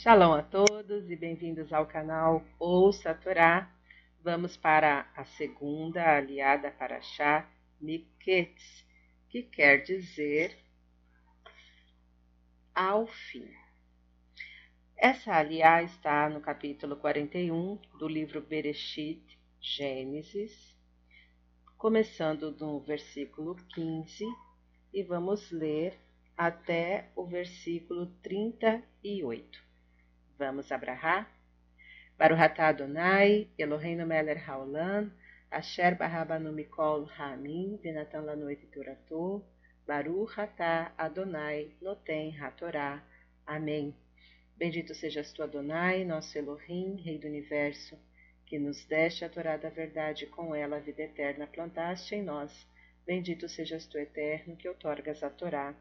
Shalom a todos e bem-vindos ao canal Ouça a Torá. Vamos para a segunda aliada para Chá Niketz, que quer dizer ao fim. Essa aliá está no capítulo 41 do livro Bereshit, Gênesis, começando no versículo 15 e vamos ler até o versículo 38. Vamos abrahar? Baruch atah Adonai, Eloheinu melech haolam, asher barabanu mikol ha'amim, venatan toratou, Baruch atah Adonai, noten hatorá. Amém. Bendito sejas tu, Adonai, nosso Elohim, Rei do Universo, que nos deste a Torá da verdade com ela a vida eterna plantaste em nós. Bendito sejas tu, Eterno, que outorgas a Torá.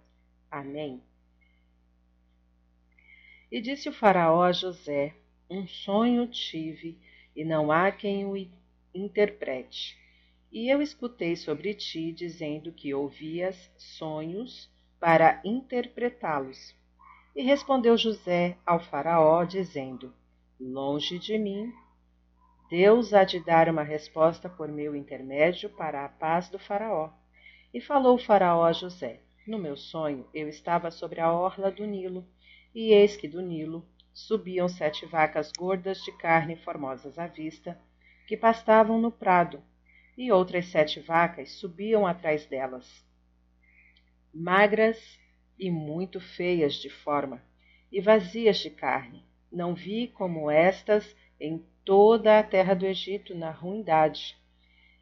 Amém. E disse o Faraó a José: Um sonho tive, e não há quem o interprete. E eu escutei sobre ti, dizendo que ouvias sonhos para interpretá-los. E respondeu José ao Faraó, dizendo: Longe de mim. Deus há de dar uma resposta por meu intermédio para a paz do Faraó. E falou o Faraó a José: No meu sonho, eu estava sobre a orla do Nilo e eis que do Nilo subiam sete vacas gordas de carne formosas à vista, que pastavam no prado, e outras sete vacas subiam atrás delas, magras e muito feias de forma, e vazias de carne. Não vi como estas em toda a terra do Egito na ruindade.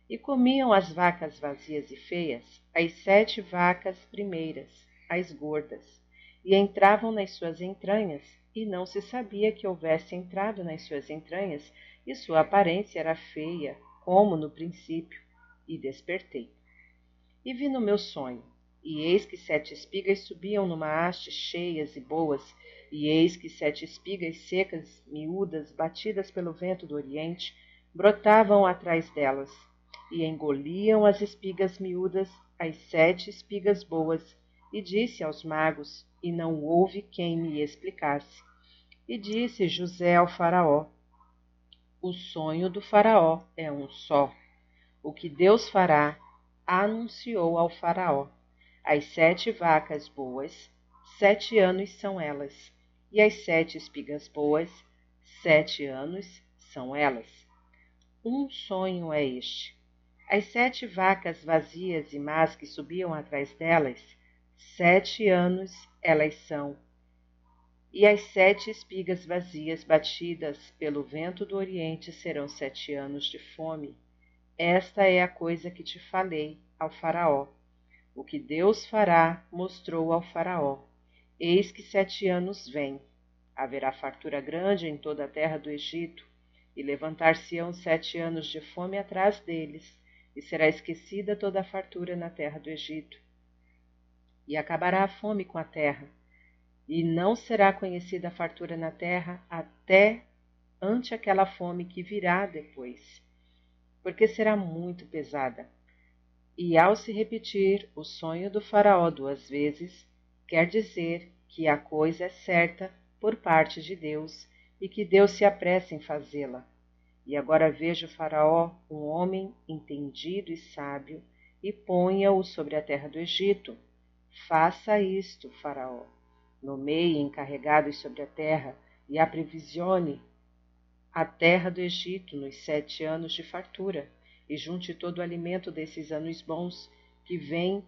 E comiam as vacas vazias e feias, as sete vacas primeiras, as gordas e entravam nas suas entranhas, e não se sabia que houvesse entrado nas suas entranhas, e sua aparência era feia, como no princípio, e despertei. E vi no meu sonho, e eis que sete espigas subiam numa haste cheias e boas, e eis que sete espigas secas, miúdas, batidas pelo vento do oriente, brotavam atrás delas, e engoliam as espigas miúdas, as sete espigas boas, e disse aos magos, e não houve quem me explicasse. E disse José ao Faraó: O sonho do Faraó é um só. O que Deus fará, anunciou ao Faraó. As sete vacas boas, sete anos são elas, e as sete espigas boas, sete anos são elas. Um sonho é este. As sete vacas vazias e más que subiam atrás delas, Sete anos elas são, e as sete espigas vazias batidas pelo vento do Oriente serão sete anos de fome. Esta é a coisa que te falei ao Faraó. O que Deus fará, mostrou ao Faraó. Eis que sete anos vêm. Haverá fartura grande em toda a terra do Egito, e levantar-se-ão sete anos de fome atrás deles, e será esquecida toda a fartura na terra do Egito e acabará a fome com a terra, e não será conhecida a fartura na terra até ante aquela fome que virá depois, porque será muito pesada. E ao se repetir o sonho do Faraó duas vezes, quer dizer que a coisa é certa por parte de Deus e que Deus se apressa em fazê-la. E agora vejo o Faraó, um homem entendido e sábio, e ponha-o sobre a terra do Egito, Faça isto, Faraó. Nomeie encarregados sobre a terra e aprevisione a terra do Egito nos sete anos de fartura, e junte todo o alimento desses anos bons que vêm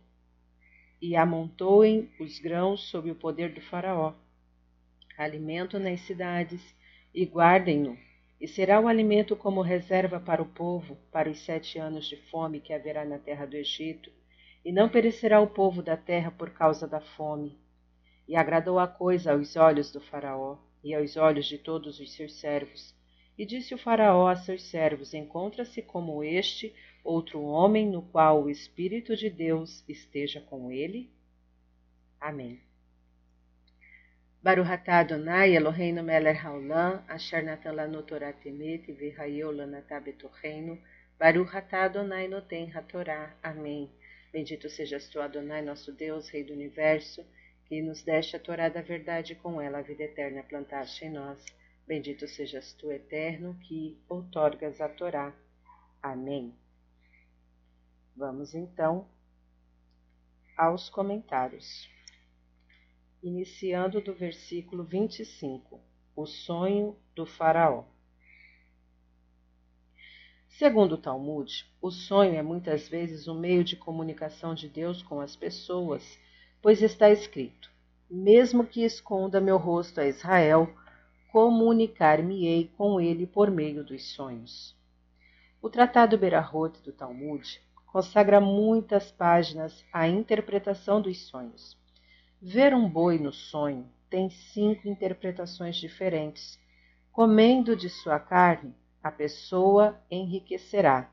e amontoem os grãos sob o poder do Faraó. Alimento nas cidades e guardem-no, e será o alimento como reserva para o povo, para os sete anos de fome que haverá na terra do Egito, e não perecerá o povo da terra por causa da fome. E agradou a coisa aos olhos do Faraó e aos olhos de todos os seus servos. E disse o Faraó a seus servos: Encontra-se como este outro homem no qual o Espírito de Deus esteja com ele? Amém. Baruch atah Adonai Eloheinu melech haolam, asher natan lanu Torah temet, v'hayeu lanatah betocheinu, Baruch atah Adonai noten hatorá. Amém. Bendito sejas tu, Adonai, nosso Deus, Rei do Universo, que nos deste a Torá da verdade e com ela a vida eterna plantaste em nós. Bendito sejas tu, eterno, que outorgas a Torá. Amém. Vamos então aos comentários. Iniciando do versículo 25, o sonho do Faraó. Segundo o Talmud, o sonho é muitas vezes um meio de comunicação de Deus com as pessoas pois está escrito: Mesmo que esconda meu rosto a Israel, comunicar-me-ei com ele por meio dos sonhos. O Tratado Berahot do Talmud consagra muitas páginas à interpretação dos sonhos. Ver um boi no sonho tem cinco interpretações diferentes. Comendo de sua carne, a pessoa enriquecerá.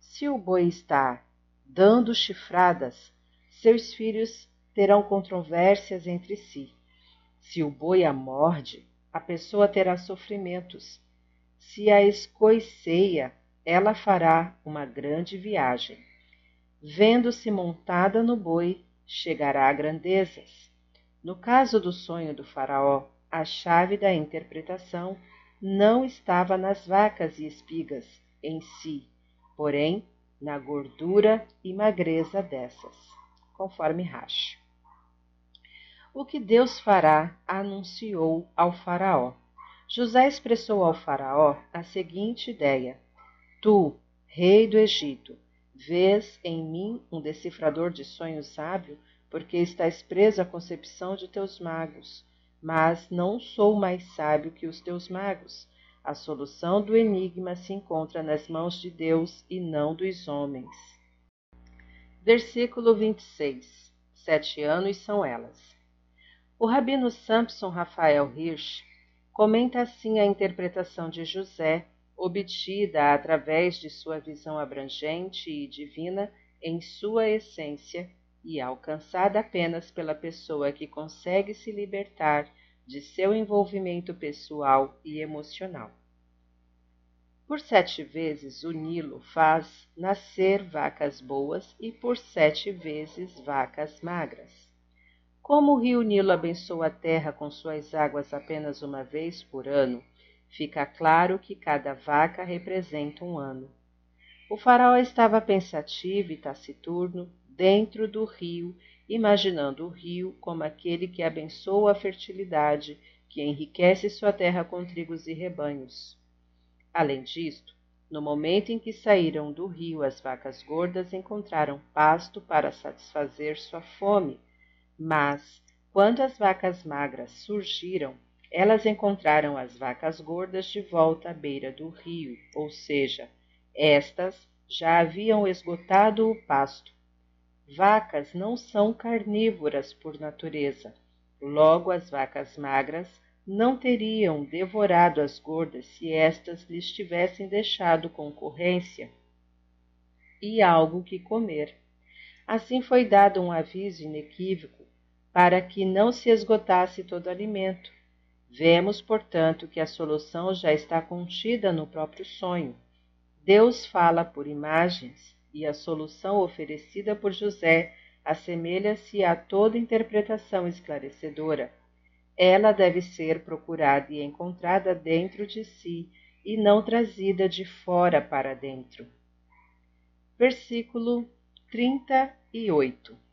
Se o boi está dando chifradas, seus filhos terão controvérsias entre si. Se o boi a morde, a pessoa terá sofrimentos. Se a escoiceia, ela fará uma grande viagem. Vendo-se montada no boi, chegará a grandezas. No caso do sonho do Faraó, a chave da interpretação não estava nas vacas e espigas em si, porém na gordura e magreza dessas, conforme Rashi o que Deus fará, anunciou ao Faraó. José expressou ao Faraó a seguinte ideia: Tu, rei do Egito, vês em mim um decifrador de sonhos sábio, porque estás preso à concepção de teus magos. Mas não sou mais sábio que os teus magos. A solução do enigma se encontra nas mãos de Deus e não dos homens. Versículo 26. Sete anos são elas. O rabino Samson Rafael Hirsch comenta assim a interpretação de José, obtida através de sua visão abrangente e divina em sua essência e alcançada apenas pela pessoa que consegue se libertar de seu envolvimento pessoal e emocional. Por sete vezes o Nilo faz nascer vacas boas e por sete vezes vacas magras. Como o rio Nilo abençoa a terra com suas águas apenas uma vez por ano, fica claro que cada vaca representa um ano. O faraó estava pensativo e taciturno dentro do rio, imaginando o rio como aquele que abençoa a fertilidade, que enriquece sua terra com trigos e rebanhos. Além disto, no momento em que saíram do rio, as vacas gordas encontraram pasto para satisfazer sua fome mas, quando as vacas magras surgiram, elas encontraram as vacas gordas de volta à beira do rio, ou seja, estas já haviam esgotado o pasto. Vacas não são carnívoras por natureza. Logo, as vacas magras não teriam devorado as gordas se estas lhes tivessem deixado concorrência e algo que comer. Assim foi dado um aviso inequívoco para que não se esgotasse todo o alimento. Vemos, portanto, que a solução já está contida no próprio sonho. Deus fala por imagens e a solução oferecida por José assemelha-se a toda interpretação esclarecedora. Ela deve ser procurada e encontrada dentro de si e não trazida de fora para dentro. Versículo 38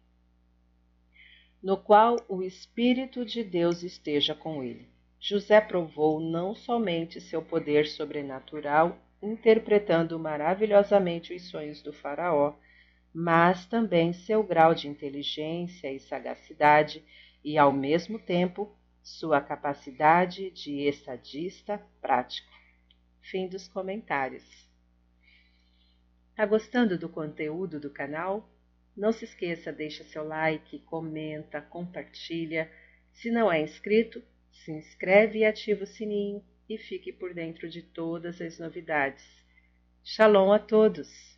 no qual o Espírito de Deus esteja com ele. José provou não somente seu poder sobrenatural, interpretando maravilhosamente os sonhos do Faraó, mas também seu grau de inteligência e sagacidade e, ao mesmo tempo, sua capacidade de estadista prático. Fim dos comentários. Tá gostando do conteúdo do canal? Não se esqueça, deixa seu like, comenta, compartilha. Se não é inscrito, se inscreve e ativa o sininho e fique por dentro de todas as novidades. Shalom a todos!